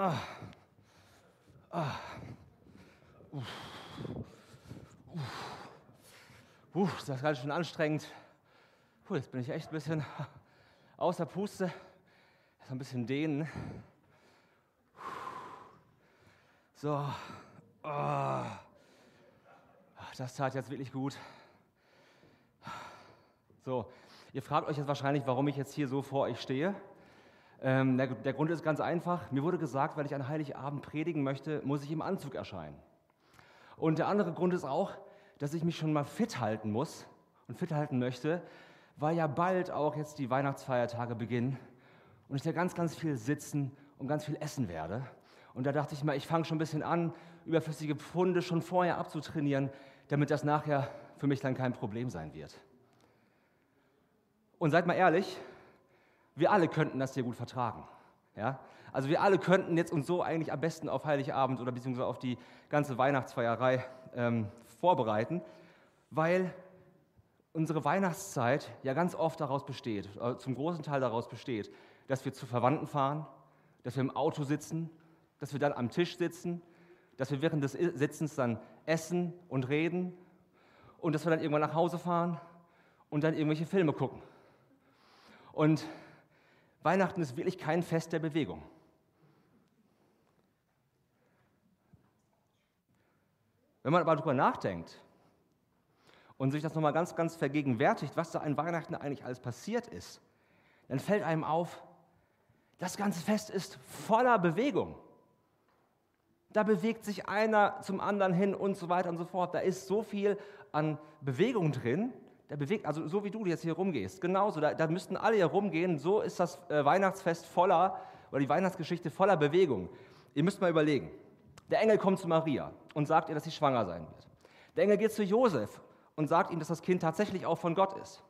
Ah. Ah. Uff. Uff. das ist ganz schön anstrengend. Puh, jetzt bin ich echt ein bisschen außer Puste. So ein bisschen dehnen. So. Oh. Das tat jetzt wirklich gut. So, ihr fragt euch jetzt wahrscheinlich, warum ich jetzt hier so vor euch stehe. Ähm, der, der, Grund ist ganz einfach. Mir wurde gesagt, wenn ich an Heiligabend predigen möchte, muss ich im Anzug erscheinen. Und der andere Grund ist auch, dass ich mich schon mal fit halten muss und fit halten möchte, weil ja bald auch jetzt die Weihnachtsfeiertage beginnen und ich da ganz, ganz viel sitzen und ganz viel essen werde. Und da dachte ich mal, ich fange schon ein bisschen an, überflüssige Pfunde schon vorher abzutrainieren, damit das nachher für mich dann kein Problem sein wird. Und seid mal ehrlich, wir alle könnten das hier gut vertragen. Ja? Also wir alle könnten jetzt uns so eigentlich am besten auf Heiligabend oder beziehungsweise auf die ganze Weihnachtsfeierei ähm, vorbereiten, weil unsere Weihnachtszeit ja ganz oft daraus besteht, äh, zum großen Teil daraus besteht, dass wir zu Verwandten fahren, dass wir im Auto sitzen, dass wir dann am Tisch sitzen, dass wir während des Sitzens dann essen und reden und dass wir dann irgendwann nach Hause fahren und dann irgendwelche Filme gucken. Und Weihnachten ist wirklich kein Fest der Bewegung. Wenn man aber darüber nachdenkt und sich das nochmal ganz, ganz vergegenwärtigt, was da an Weihnachten eigentlich alles passiert ist, dann fällt einem auf, das ganze Fest ist voller Bewegung. Da bewegt sich einer zum anderen hin und so weiter und so fort. Da ist so viel an Bewegung drin, der bewegt, also so wie du jetzt hier rumgehst, genauso, da, da müssten alle hier rumgehen, so ist das äh, Weihnachtsfest voller, oder die Weihnachtsgeschichte voller Bewegung. Ihr müsst mal überlegen. Der Engel kommt zu Maria und sagt ihr, dass sie schwanger sein wird. Der Engel geht zu Josef und sagt ihm, dass das Kind tatsächlich auch von Gott ist.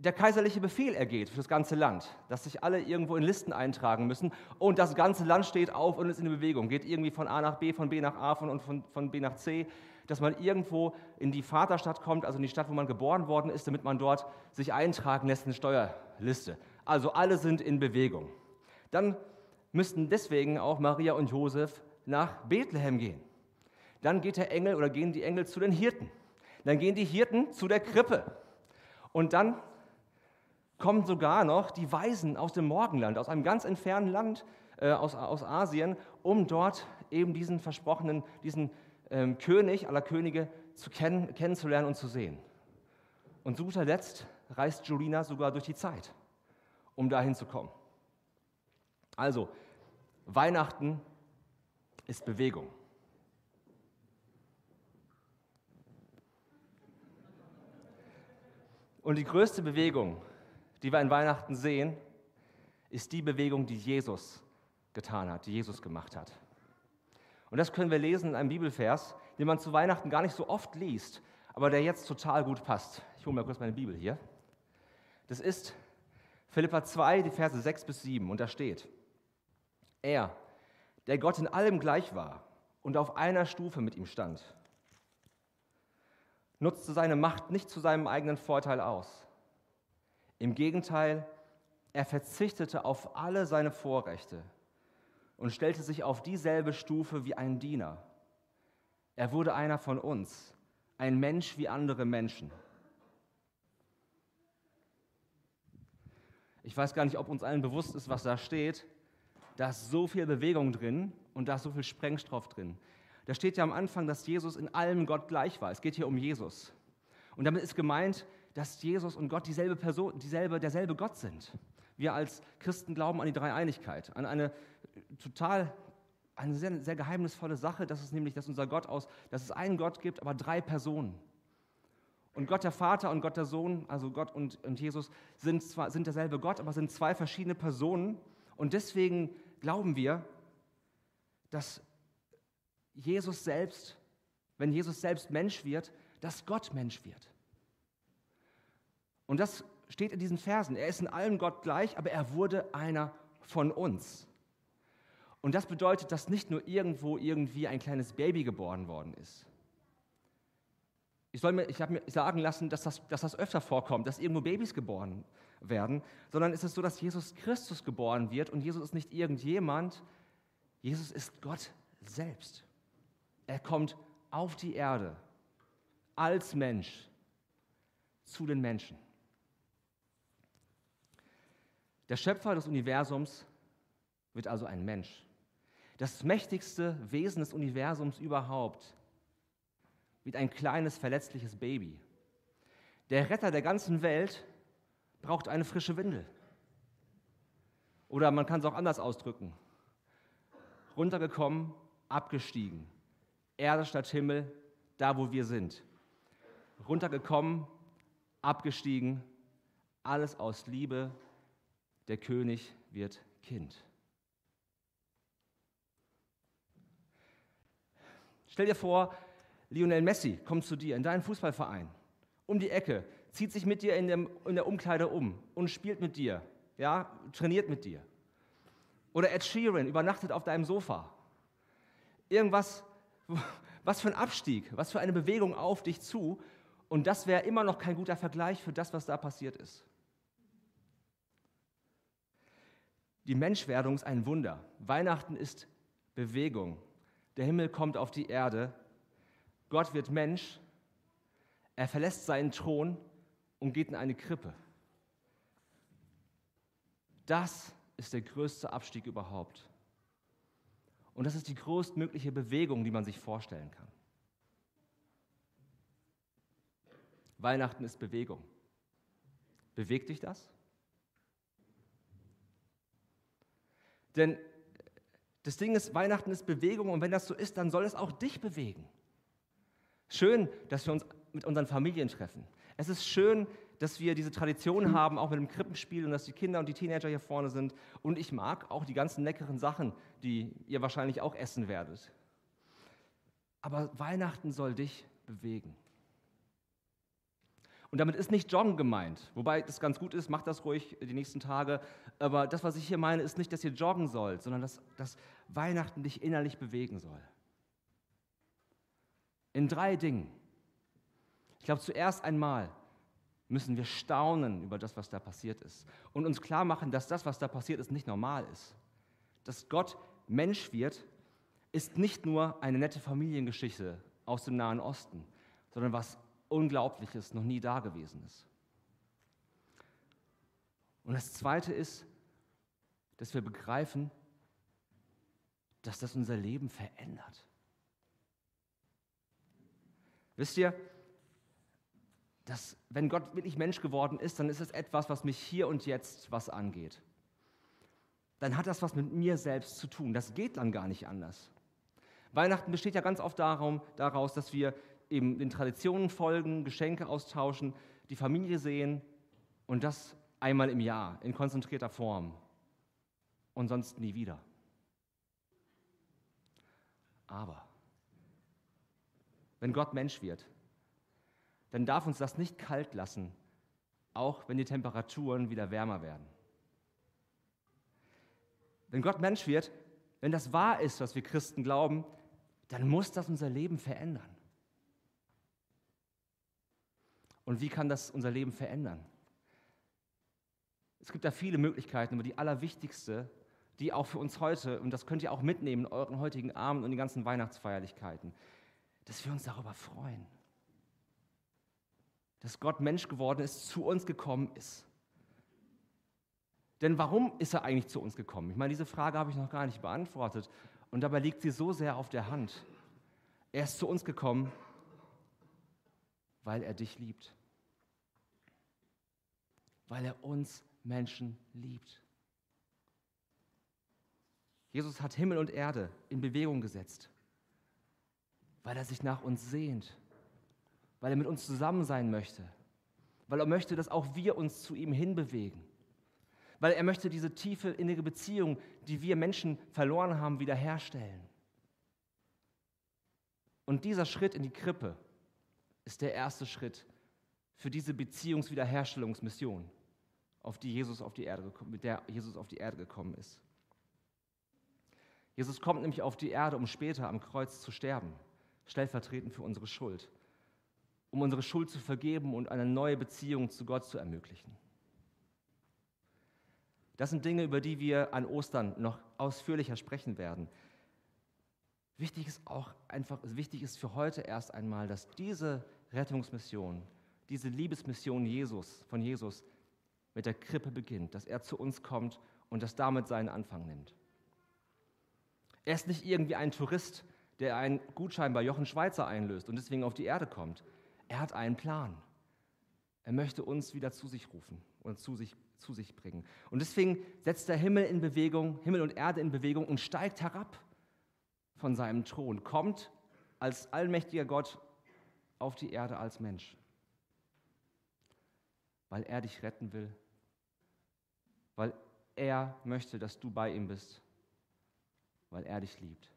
Der kaiserliche Befehl ergeht für das ganze Land, dass sich alle irgendwo in Listen eintragen müssen und das ganze Land steht auf und ist in Bewegung, geht irgendwie von A nach B, von B nach A und von, von B nach C dass man irgendwo in die Vaterstadt kommt, also in die Stadt, wo man geboren worden ist, damit man dort sich eintragen lässt in eine Steuerliste. Also alle sind in Bewegung. Dann müssten deswegen auch Maria und Josef nach Bethlehem gehen. Dann geht der Engel oder gehen die Engel zu den Hirten. Dann gehen die Hirten zu der Krippe. Und dann kommen sogar noch die Weisen aus dem Morgenland, aus einem ganz entfernten Land, äh, aus, aus Asien, um dort eben diesen versprochenen, diesen ähm, König aller Könige zu kennen, kennenzulernen und zu sehen. Und zu guter Letzt reist Julina sogar durch die Zeit, um dahin zu kommen. Also, Weihnachten ist Bewegung. Und die größte Bewegung, die wir in Weihnachten sehen, ist die Bewegung, die Jesus getan hat, die Jesus gemacht hat. Und das können wir lesen in einem Bibelvers, den man zu Weihnachten gar nicht so oft liest, aber der jetzt total gut passt. Ich hole mal kurz meine Bibel hier. Das ist Philippa 2, die Verse 6 bis 7, und da steht: Er, der Gott in allem gleich war und auf einer Stufe mit ihm stand, nutzte seine Macht nicht zu seinem eigenen Vorteil aus. Im Gegenteil, er verzichtete auf alle seine Vorrechte und stellte sich auf dieselbe Stufe wie ein Diener. Er wurde einer von uns, ein Mensch wie andere Menschen. Ich weiß gar nicht, ob uns allen bewusst ist, was da steht. Da ist so viel Bewegung drin und da ist so viel Sprengstoff drin. Da steht ja am Anfang, dass Jesus in allem Gott gleich war. Es geht hier um Jesus. Und damit ist gemeint, dass Jesus und Gott dieselbe Person, dieselbe, derselbe Gott sind. Wir als Christen glauben an die Dreieinigkeit, an eine total eine sehr, sehr geheimnisvolle Sache, das ist nämlich, dass unser Gott aus, dass es einen Gott gibt, aber drei Personen. Und Gott der Vater und Gott der Sohn, also Gott und, und Jesus, sind zwar sind derselbe Gott, aber sind zwei verschiedene Personen. Und deswegen glauben wir, dass Jesus selbst, wenn Jesus selbst Mensch wird, dass Gott Mensch wird. Und das steht in diesen Versen. Er ist in allem Gott gleich, aber er wurde einer von uns. Und das bedeutet, dass nicht nur irgendwo irgendwie ein kleines Baby geboren worden ist. Ich, ich habe mir sagen lassen, dass das, dass das öfter vorkommt, dass irgendwo Babys geboren werden, sondern es ist so, dass Jesus Christus geboren wird und Jesus ist nicht irgendjemand, Jesus ist Gott selbst. Er kommt auf die Erde als Mensch zu den Menschen. Der Schöpfer des Universums wird also ein Mensch. Das mächtigste Wesen des Universums überhaupt wird ein kleines, verletzliches Baby. Der Retter der ganzen Welt braucht eine frische Windel. Oder man kann es auch anders ausdrücken. Runtergekommen, abgestiegen. Erde statt Himmel, da wo wir sind. Runtergekommen, abgestiegen, alles aus Liebe. Der König wird Kind. Stell dir vor, Lionel Messi kommt zu dir in deinen Fußballverein, um die Ecke, zieht sich mit dir in, dem, in der Umkleide um und spielt mit dir, ja, trainiert mit dir. Oder Ed Sheeran übernachtet auf deinem Sofa. Irgendwas, was für ein Abstieg, was für eine Bewegung auf dich zu. Und das wäre immer noch kein guter Vergleich für das, was da passiert ist. Die Menschwerdung ist ein Wunder. Weihnachten ist Bewegung. Der Himmel kommt auf die Erde. Gott wird Mensch. Er verlässt seinen Thron und geht in eine Krippe. Das ist der größte Abstieg überhaupt. Und das ist die größtmögliche Bewegung, die man sich vorstellen kann. Weihnachten ist Bewegung. Bewegt dich das? Denn das Ding ist, Weihnachten ist Bewegung und wenn das so ist, dann soll es auch dich bewegen. Schön, dass wir uns mit unseren Familien treffen. Es ist schön, dass wir diese Tradition haben, auch mit dem Krippenspiel und dass die Kinder und die Teenager hier vorne sind. Und ich mag auch die ganzen leckeren Sachen, die ihr wahrscheinlich auch essen werdet. Aber Weihnachten soll dich bewegen. Und damit ist nicht Joggen gemeint, wobei das ganz gut ist, macht das ruhig die nächsten Tage. Aber das, was ich hier meine, ist nicht, dass ihr joggen sollt, sondern dass, dass Weihnachten dich innerlich bewegen soll. In drei Dingen. Ich glaube, zuerst einmal müssen wir staunen über das, was da passiert ist und uns klar machen, dass das, was da passiert ist, nicht normal ist. Dass Gott Mensch wird, ist nicht nur eine nette Familiengeschichte aus dem Nahen Osten, sondern was Unglaubliches, noch nie dagewesen ist. Und das Zweite ist, dass wir begreifen, dass das unser Leben verändert. Wisst ihr, dass wenn Gott wirklich Mensch geworden ist, dann ist es etwas, was mich hier und jetzt was angeht. Dann hat das was mit mir selbst zu tun. Das geht dann gar nicht anders. Weihnachten besteht ja ganz oft darum, daraus, dass wir eben den Traditionen folgen, Geschenke austauschen, die Familie sehen und das einmal im Jahr in konzentrierter Form und sonst nie wieder. Aber wenn Gott Mensch wird, dann darf uns das nicht kalt lassen, auch wenn die Temperaturen wieder wärmer werden. Wenn Gott Mensch wird, wenn das wahr ist, was wir Christen glauben, dann muss das unser Leben verändern. Und wie kann das unser Leben verändern? Es gibt da viele Möglichkeiten, aber die allerwichtigste, die auch für uns heute, und das könnt ihr auch mitnehmen in euren heutigen Abend und die ganzen Weihnachtsfeierlichkeiten, dass wir uns darüber freuen dass Gott Mensch geworden ist, zu uns gekommen ist. Denn warum ist er eigentlich zu uns gekommen? Ich meine, diese Frage habe ich noch gar nicht beantwortet. Und dabei liegt sie so sehr auf der Hand. Er ist zu uns gekommen, weil er dich liebt. Weil er uns Menschen liebt. Jesus hat Himmel und Erde in Bewegung gesetzt, weil er sich nach uns sehnt weil er mit uns zusammen sein möchte, weil er möchte, dass auch wir uns zu ihm hinbewegen, weil er möchte diese tiefe innige Beziehung, die wir Menschen verloren haben, wiederherstellen. Und dieser Schritt in die Krippe ist der erste Schritt für diese Beziehungswiederherstellungsmission, auf die Jesus auf die Erde, mit der Jesus auf die Erde gekommen ist. Jesus kommt nämlich auf die Erde, um später am Kreuz zu sterben, stellvertretend für unsere Schuld um unsere Schuld zu vergeben und eine neue Beziehung zu Gott zu ermöglichen. Das sind Dinge, über die wir an Ostern noch ausführlicher sprechen werden. Wichtig ist auch einfach, wichtig ist für heute erst einmal, dass diese Rettungsmission, diese Liebesmission Jesus, von Jesus mit der Krippe beginnt, dass er zu uns kommt und das damit seinen Anfang nimmt. Er ist nicht irgendwie ein Tourist, der einen Gutschein bei Jochen Schweizer einlöst und deswegen auf die Erde kommt. Er hat einen Plan. Er möchte uns wieder zu sich rufen und zu sich, zu sich bringen. Und deswegen setzt der Himmel in Bewegung, Himmel und Erde in Bewegung und steigt herab von seinem Thron, kommt als allmächtiger Gott auf die Erde als Mensch, weil er dich retten will, weil er möchte, dass du bei ihm bist, weil er dich liebt.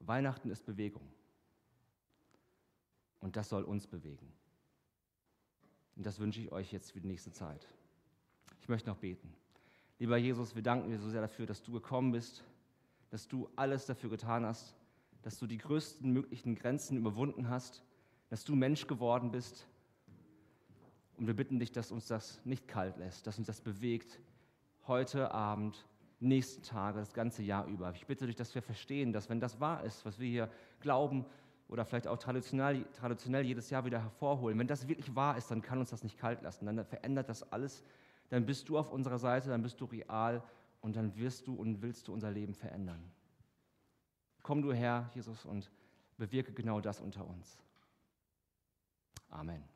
Weihnachten ist Bewegung. Und das soll uns bewegen. Und das wünsche ich euch jetzt für die nächste Zeit. Ich möchte noch beten. Lieber Jesus, wir danken dir so sehr dafür, dass du gekommen bist, dass du alles dafür getan hast, dass du die größten möglichen Grenzen überwunden hast, dass du Mensch geworden bist. Und wir bitten dich, dass uns das nicht kalt lässt, dass uns das bewegt, heute Abend nächsten Tage, das ganze Jahr über. Ich bitte dich, dass wir verstehen, dass wenn das wahr ist, was wir hier glauben oder vielleicht auch traditionell, traditionell jedes Jahr wieder hervorholen, wenn das wirklich wahr ist, dann kann uns das nicht kalt lassen. Dann verändert das alles. Dann bist du auf unserer Seite, dann bist du real und dann wirst du und willst du unser Leben verändern. Komm du her, Jesus, und bewirke genau das unter uns. Amen.